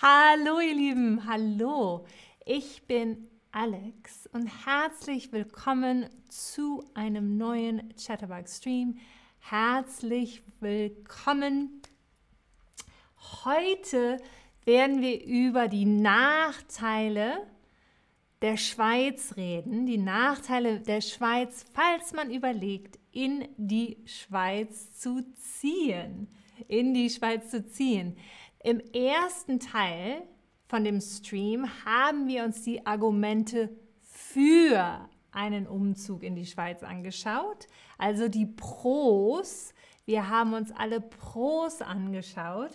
Hallo ihr Lieben, hallo. Ich bin Alex und herzlich willkommen zu einem neuen Chatterbug Stream. Herzlich willkommen. Heute werden wir über die Nachteile der Schweiz reden. Die Nachteile der Schweiz, falls man überlegt, in die Schweiz zu ziehen. In die Schweiz zu ziehen. Im ersten Teil von dem Stream haben wir uns die Argumente für einen Umzug in die Schweiz angeschaut, also die Pros. Wir haben uns alle Pros angeschaut.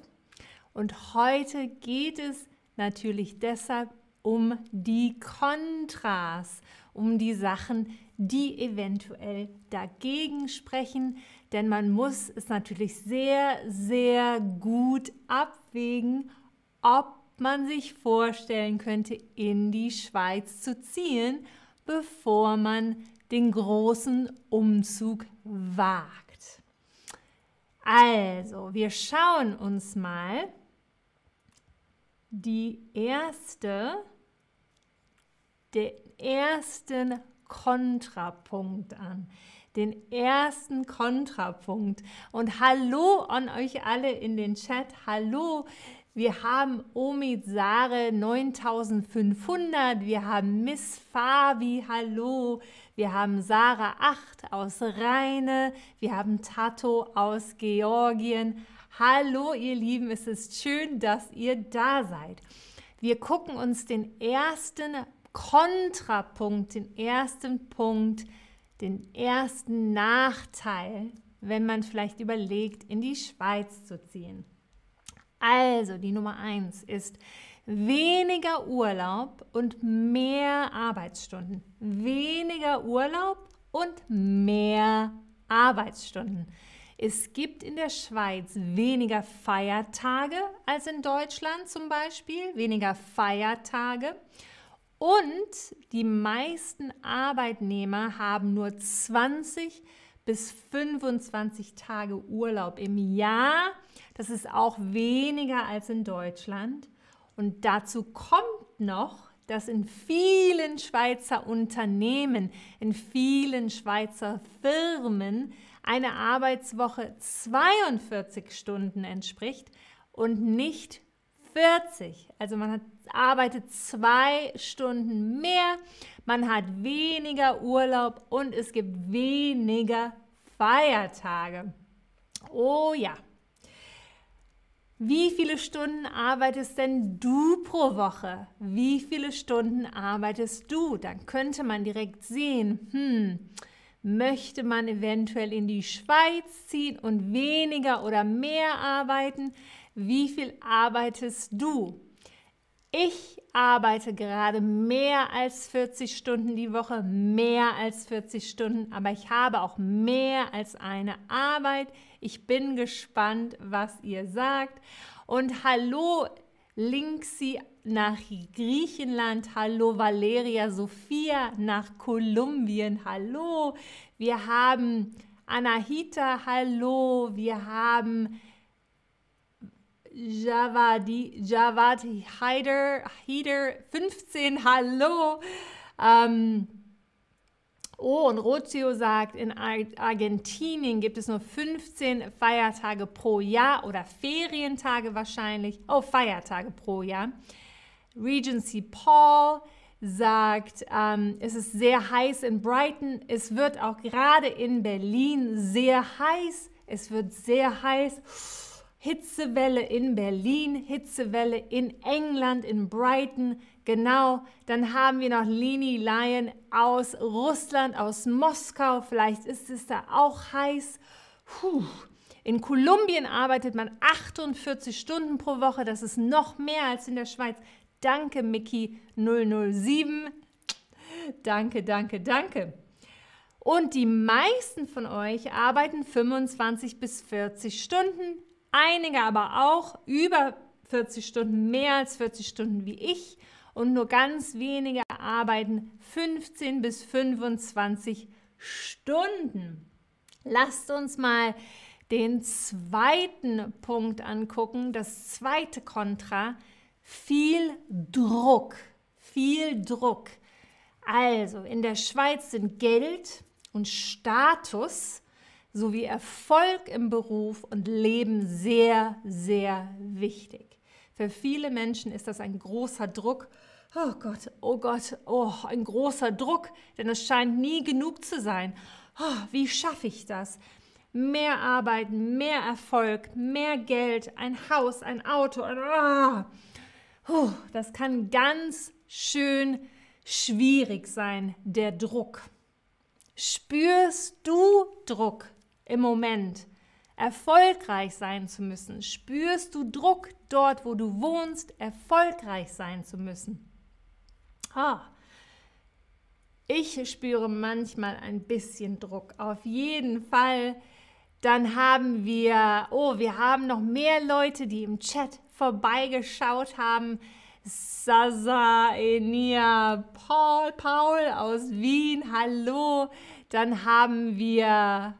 Und heute geht es natürlich deshalb um die Kontras, um die Sachen, die eventuell dagegen sprechen, denn man muss es natürlich sehr, sehr gut abwägen, ob man sich vorstellen könnte, in die Schweiz zu ziehen, bevor man den großen Umzug wagt. Also, wir schauen uns mal die erste, den ersten Kontrapunkt an den ersten Kontrapunkt. Und hallo an euch alle in den Chat. Hallo. Wir haben Omid Sare 9500. Wir haben Miss Fabi. Hallo. Wir haben Sarah 8 aus Rheine. Wir haben Tato aus Georgien. Hallo, ihr Lieben. Es ist schön, dass ihr da seid. Wir gucken uns den ersten Kontrapunkt, den ersten Punkt an den ersten Nachteil, wenn man vielleicht überlegt, in die Schweiz zu ziehen. Also, die Nummer eins ist weniger Urlaub und mehr Arbeitsstunden. Weniger Urlaub und mehr Arbeitsstunden. Es gibt in der Schweiz weniger Feiertage als in Deutschland zum Beispiel, weniger Feiertage. Und die meisten Arbeitnehmer haben nur 20 bis 25 Tage Urlaub im Jahr. Das ist auch weniger als in Deutschland. Und dazu kommt noch, dass in vielen Schweizer Unternehmen, in vielen Schweizer Firmen eine Arbeitswoche 42 Stunden entspricht und nicht 40. Also man hat, arbeitet zwei Stunden mehr, man hat weniger Urlaub und es gibt weniger Feiertage. Oh ja. Wie viele Stunden arbeitest denn du pro Woche? Wie viele Stunden arbeitest du? Dann könnte man direkt sehen, hm, möchte man eventuell in die Schweiz ziehen und weniger oder mehr arbeiten? Wie viel arbeitest du? Ich arbeite gerade mehr als 40 Stunden die Woche, mehr als 40 Stunden, aber ich habe auch mehr als eine Arbeit. Ich bin gespannt, was ihr sagt. Und hallo Linksy nach Griechenland, hallo Valeria Sophia nach Kolumbien, hallo. Wir haben Anahita, hallo. Wir haben Javadi, Javadi Heider, Heider 15, hallo. Ähm, oh, und Rozio sagt, in Argentinien gibt es nur 15 Feiertage pro Jahr oder Ferientage wahrscheinlich. Oh, Feiertage pro Jahr. Regency Paul sagt, ähm, es ist sehr heiß in Brighton. Es wird auch gerade in Berlin sehr heiß. Es wird sehr heiß. Hitzewelle in Berlin, Hitzewelle in England, in Brighton. Genau, dann haben wir noch Lini Lion aus Russland, aus Moskau. Vielleicht ist es da auch heiß. Puh. In Kolumbien arbeitet man 48 Stunden pro Woche. Das ist noch mehr als in der Schweiz. Danke, Mickey 007. Danke, danke, danke. Und die meisten von euch arbeiten 25 bis 40 Stunden einige aber auch über 40 Stunden, mehr als 40 Stunden wie ich und nur ganz wenige arbeiten 15 bis 25 Stunden. Lasst uns mal den zweiten Punkt angucken, das zweite Kontra, viel Druck, viel Druck. Also in der Schweiz sind Geld und Status sowie Erfolg im Beruf und Leben sehr, sehr wichtig. Für viele Menschen ist das ein großer Druck. Oh Gott, oh Gott, oh, ein großer Druck, denn es scheint nie genug zu sein. Oh, wie schaffe ich das? Mehr Arbeit, mehr Erfolg, mehr Geld, ein Haus, ein Auto. oh, das kann ganz schön schwierig sein, der Druck. Spürst du Druck im Moment? Erfolgreich sein zu müssen? Spürst du Druck dort, wo du wohnst, erfolgreich sein zu müssen? Ah, ich spüre manchmal ein bisschen Druck. Auf jeden Fall. Dann haben wir, oh, wir haben noch mehr Leute, die im Chat vorbeigeschaut haben. Sasa, Enia, Paul, Paul aus Wien, hallo. Dann haben wir,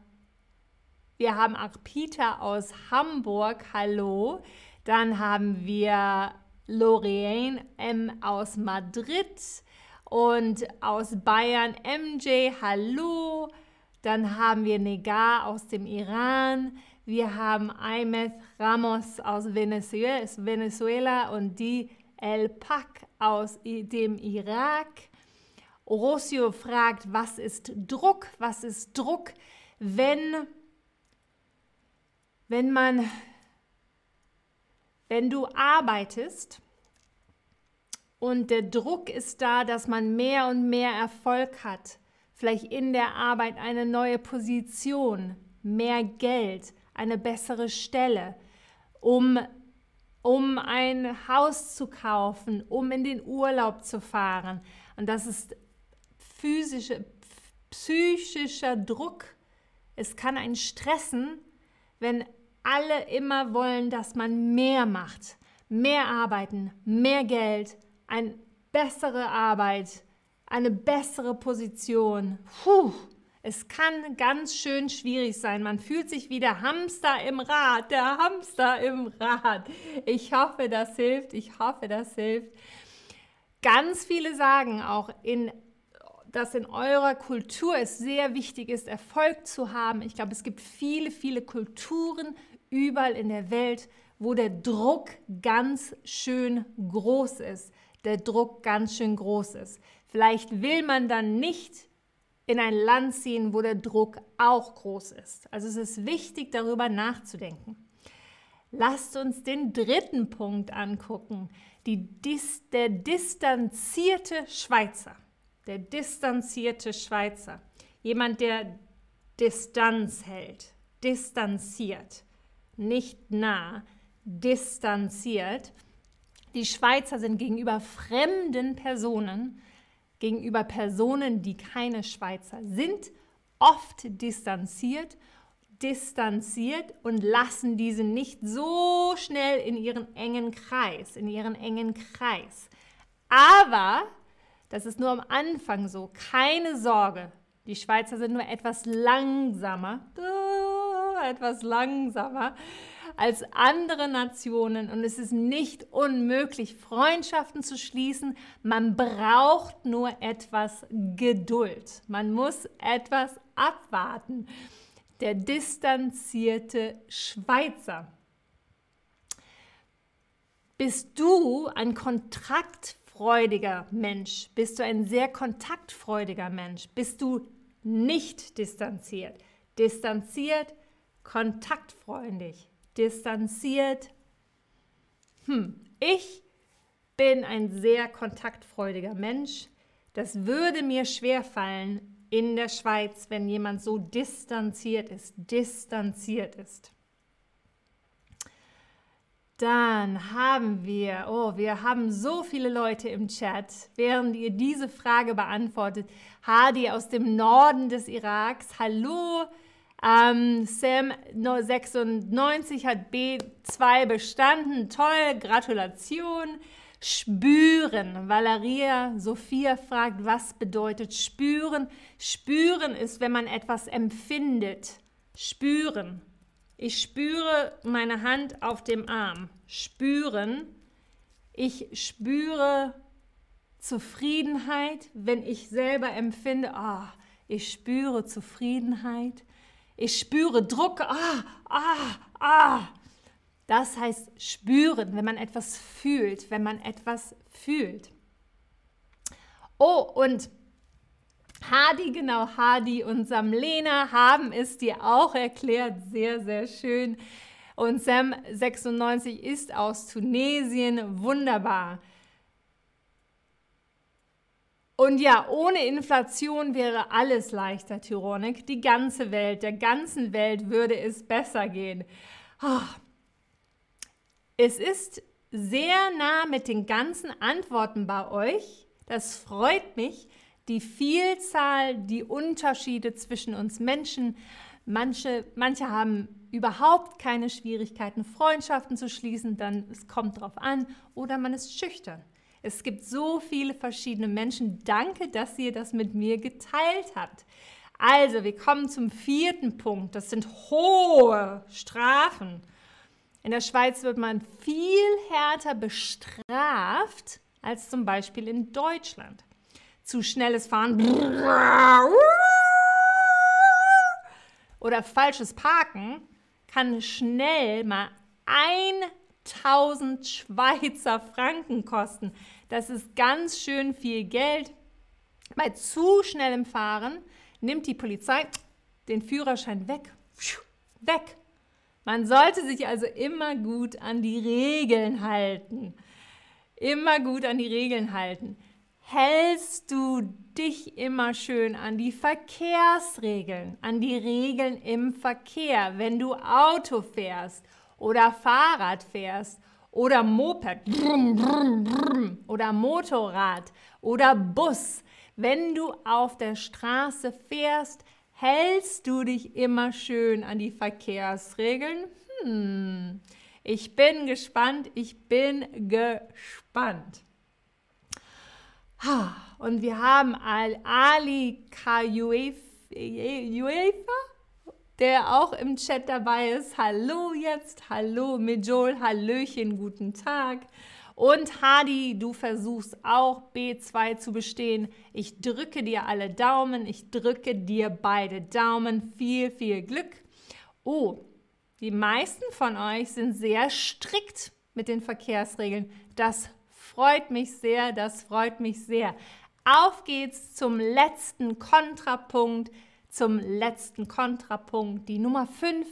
wir haben Arpita aus Hamburg, hallo. Dann haben wir Lorraine M aus Madrid und aus Bayern MJ, hallo. Dann haben wir Negar aus dem Iran. Wir haben Aymed Ramos aus Venezuela, und die El Pak aus dem Irak. Orosio fragt, was ist Druck? Was ist Druck, wenn, wenn man, wenn du arbeitest und der Druck ist da, dass man mehr und mehr Erfolg hat, vielleicht in der Arbeit eine neue Position, mehr Geld, eine bessere Stelle, um um ein Haus zu kaufen, um in den Urlaub zu fahren. Und das ist physische, psychischer Druck. Es kann einen stressen, wenn alle immer wollen, dass man mehr macht, mehr arbeiten, mehr Geld, eine bessere Arbeit, eine bessere Position. Puh, es kann ganz schön schwierig sein. Man fühlt sich wie der Hamster im Rad, der Hamster im Rad. Ich hoffe, das hilft. Ich hoffe, das hilft. Ganz viele sagen auch, in, dass in eurer Kultur es sehr wichtig ist, Erfolg zu haben. Ich glaube, es gibt viele, viele Kulturen überall in der Welt, wo der Druck ganz schön groß ist. Der Druck ganz schön groß ist. Vielleicht will man dann nicht in ein Land ziehen, wo der Druck auch groß ist. Also es ist wichtig, darüber nachzudenken. Lasst uns den dritten Punkt angucken, die, der distanzierte Schweizer. Der distanzierte Schweizer. Jemand, der Distanz hält, distanziert, nicht nah, distanziert. Die Schweizer sind gegenüber fremden Personen gegenüber Personen, die keine Schweizer sind, oft distanziert, distanziert und lassen diese nicht so schnell in ihren engen Kreis, in ihren engen Kreis. Aber das ist nur am Anfang so. Keine Sorge. Die Schweizer sind nur etwas langsamer, etwas langsamer als andere Nationen und es ist nicht unmöglich, Freundschaften zu schließen. Man braucht nur etwas Geduld. Man muss etwas abwarten. Der distanzierte Schweizer. Bist du ein kontaktfreudiger Mensch? Bist du ein sehr kontaktfreudiger Mensch? Bist du nicht distanziert? Distanziert, kontaktfreundlich distanziert. Hm, ich bin ein sehr kontaktfreudiger Mensch. Das würde mir schwer fallen in der Schweiz, wenn jemand so distanziert ist, distanziert ist. Dann haben wir, oh, wir haben so viele Leute im Chat, während ihr diese Frage beantwortet. Hadi aus dem Norden des Iraks, hallo. Ähm, Sam 96 hat B2 bestanden. Toll, Gratulation. Spüren. Valeria Sophia fragt, was bedeutet spüren? Spüren ist, wenn man etwas empfindet. Spüren. Ich spüre meine Hand auf dem Arm. Spüren Ich spüre Zufriedenheit, wenn ich selber empfinde, ah, ich spüre Zufriedenheit. Ich spüre Druck, ah, ah, ah. Das heißt spüren, wenn man etwas fühlt, wenn man etwas fühlt. Oh, und Hadi, genau, Hadi und Samlena haben es dir auch erklärt. Sehr, sehr schön. Und Sam 96 ist aus Tunesien. Wunderbar. Und ja, ohne Inflation wäre alles leichter, Tyronik. Die ganze Welt, der ganzen Welt würde es besser gehen. Oh. Es ist sehr nah mit den ganzen Antworten bei euch. Das freut mich. Die Vielzahl, die Unterschiede zwischen uns Menschen. Manche, manche haben überhaupt keine Schwierigkeiten, Freundschaften zu schließen, dann es kommt drauf an. Oder man ist schüchtern. Es gibt so viele verschiedene Menschen. Danke, dass ihr das mit mir geteilt habt. Also, wir kommen zum vierten Punkt. Das sind hohe Strafen. In der Schweiz wird man viel härter bestraft als zum Beispiel in Deutschland. Zu schnelles Fahren oder falsches Parken kann schnell mal 1000 Schweizer Franken kosten. Das ist ganz schön viel Geld. Bei zu schnellem Fahren nimmt die Polizei den Führerschein weg. Weg. Man sollte sich also immer gut an die Regeln halten. Immer gut an die Regeln halten. Hältst du dich immer schön an die Verkehrsregeln, an die Regeln im Verkehr, wenn du Auto fährst oder Fahrrad fährst oder Moped oder Motorrad oder Bus. Wenn du auf der Straße fährst, hältst du dich immer schön an die Verkehrsregeln? Hm. Ich bin gespannt, ich bin gespannt. Und wir haben Ali Kayuefa, der auch im Chat dabei ist. Hallo jetzt, hallo Mijol, Hallöchen, guten Tag. Und Hadi, du versuchst auch B2 zu bestehen. Ich drücke dir alle Daumen, ich drücke dir beide Daumen. Viel, viel Glück. Oh, die meisten von euch sind sehr strikt mit den Verkehrsregeln. Das freut mich sehr, das freut mich sehr. Auf geht's zum letzten Kontrapunkt zum letzten Kontrapunkt, die Nummer 5.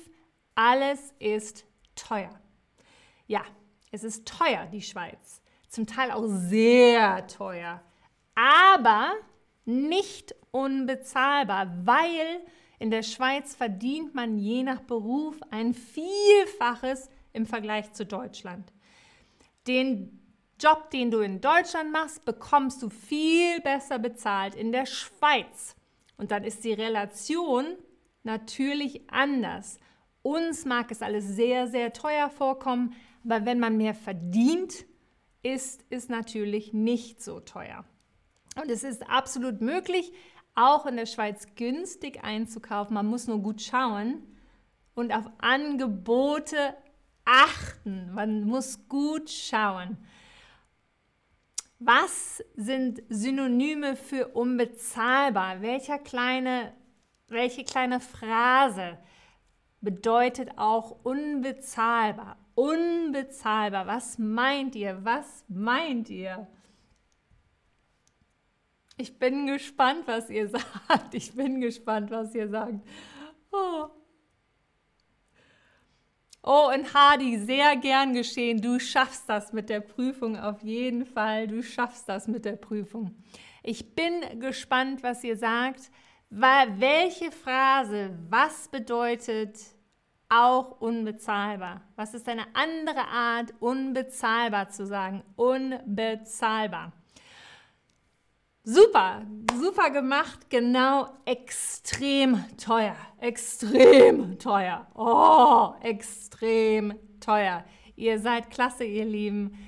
Alles ist teuer. Ja, es ist teuer, die Schweiz. Zum Teil auch sehr teuer. Aber nicht unbezahlbar, weil in der Schweiz verdient man je nach Beruf ein Vielfaches im Vergleich zu Deutschland. Den Job, den du in Deutschland machst, bekommst du viel besser bezahlt in der Schweiz. Und dann ist die Relation natürlich anders. Uns mag es alles sehr, sehr teuer vorkommen, aber wenn man mehr verdient, ist es natürlich nicht so teuer. Und es ist absolut möglich, auch in der Schweiz günstig einzukaufen. Man muss nur gut schauen und auf Angebote achten. Man muss gut schauen. Was sind Synonyme für unbezahlbar? Welcher kleine, welche kleine Phrase bedeutet auch unbezahlbar? Unbezahlbar. Was meint ihr? Was meint ihr? Ich bin gespannt, was ihr sagt. Ich bin gespannt, was ihr sagt. Oh. Oh, und Hardy, sehr gern geschehen. Du schaffst das mit der Prüfung auf jeden Fall. Du schaffst das mit der Prüfung. Ich bin gespannt, was ihr sagt. Welche Phrase, was bedeutet auch unbezahlbar? Was ist eine andere Art, unbezahlbar zu sagen? Unbezahlbar. Super, super gemacht, genau, extrem teuer, extrem teuer, oh, extrem teuer. Ihr seid klasse, ihr Lieben,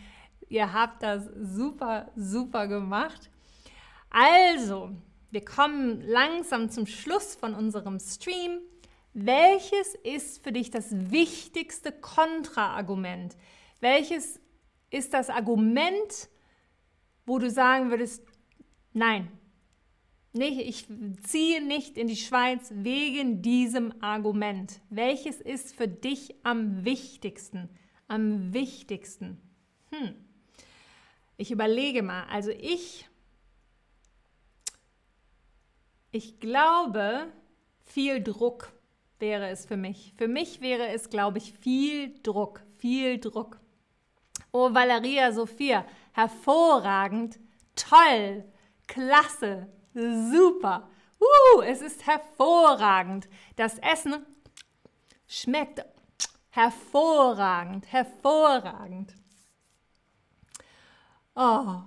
ihr habt das super, super gemacht. Also, wir kommen langsam zum Schluss von unserem Stream. Welches ist für dich das wichtigste Kontraargument? Welches ist das Argument, wo du sagen würdest, nein, nicht, ich ziehe nicht in die Schweiz wegen diesem Argument. Welches ist für dich am wichtigsten? Am wichtigsten. Hm. Ich überlege mal. Also ich, ich glaube, viel Druck wäre es für mich. Für mich wäre es, glaube ich, viel Druck, viel Druck. Oh, Valeria Sophia, hervorragend, toll, klasse, super. Uh, es ist hervorragend. Das Essen schmeckt hervorragend, hervorragend. Oh.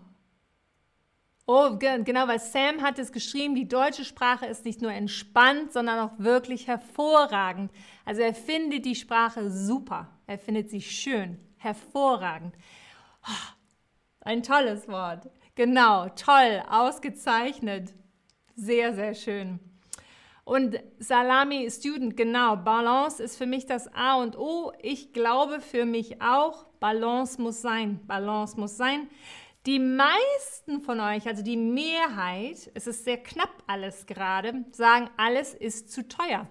Oh, genau, weil Sam hat es geschrieben, die deutsche Sprache ist nicht nur entspannt, sondern auch wirklich hervorragend. Also er findet die Sprache super. Er findet sie schön, hervorragend. Oh, ein tolles Wort. Genau, toll, ausgezeichnet. Sehr, sehr schön. Und Salami Student, genau, Balance ist für mich das A und O. Ich glaube für mich auch, Balance muss sein. Balance muss sein. Die meisten von euch, also die Mehrheit, es ist sehr knapp alles gerade, sagen, alles ist zu teuer.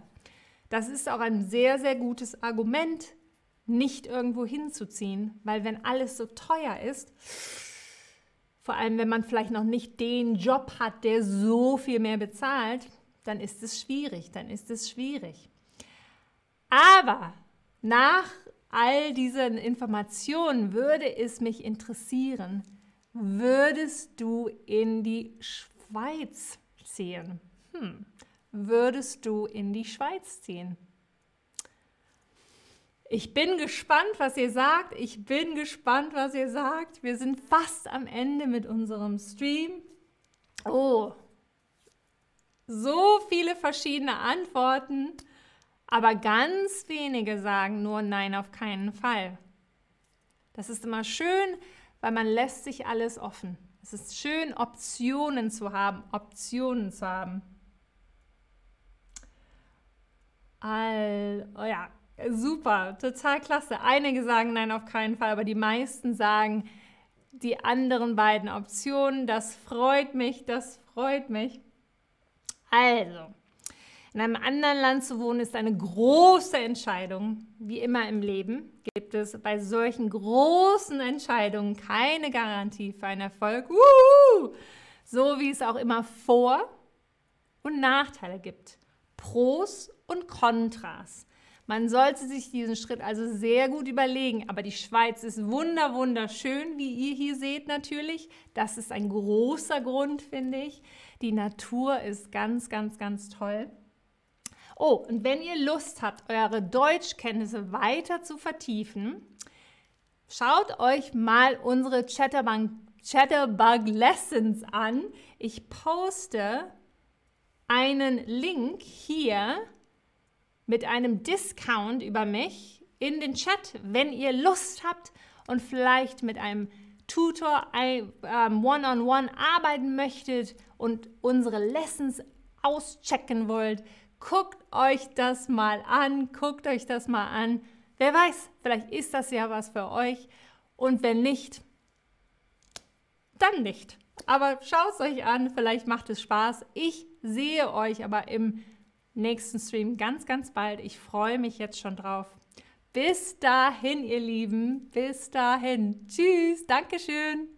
Das ist auch ein sehr, sehr gutes Argument, nicht irgendwo hinzuziehen, weil wenn alles so teuer ist, vor allem wenn man vielleicht noch nicht den Job hat, der so viel mehr bezahlt, dann ist es schwierig, dann ist es schwierig. Aber nach all diesen Informationen würde es mich interessieren, würdest du in die Schweiz ziehen? Hm. Würdest du in die Schweiz ziehen? Ich bin gespannt, was ihr sagt. Ich bin gespannt, was ihr sagt. Wir sind fast am Ende mit unserem Stream. Oh, so viele verschiedene Antworten, aber ganz wenige sagen nur Nein auf keinen Fall. Das ist immer schön, weil man lässt sich alles offen. Es ist schön, Optionen zu haben, Optionen zu haben. All, oh ja, super, total klasse. Einige sagen nein, auf keinen Fall, aber die meisten sagen die anderen beiden Optionen. Das freut mich, das freut mich. Also, in einem anderen Land zu wohnen ist eine große Entscheidung. Wie immer im Leben gibt es bei solchen großen Entscheidungen keine Garantie für einen Erfolg. Uhuhu! So wie es auch immer Vor- und Nachteile gibt. Pros und Kontras. Man sollte sich diesen Schritt also sehr gut überlegen. Aber die Schweiz ist wunder, wunderschön, wie ihr hier seht natürlich. Das ist ein großer Grund, finde ich. Die Natur ist ganz, ganz, ganz toll. Oh, und wenn ihr Lust habt, eure Deutschkenntnisse weiter zu vertiefen, schaut euch mal unsere Chatterbug, Chatterbug Lessons an. Ich poste einen Link hier mit einem Discount über mich in den Chat, wenn ihr Lust habt und vielleicht mit einem Tutor ähm, one-on-one -on -one arbeiten möchtet und unsere Lessons auschecken wollt, Guckt euch das mal an, guckt euch das mal an. Wer weiß, vielleicht ist das ja was für euch. Und wenn nicht, dann nicht. Aber schaut es euch an, vielleicht macht es Spaß. Ich sehe euch aber im nächsten Stream ganz, ganz bald. Ich freue mich jetzt schon drauf. Bis dahin, ihr Lieben. Bis dahin. Tschüss. Dankeschön.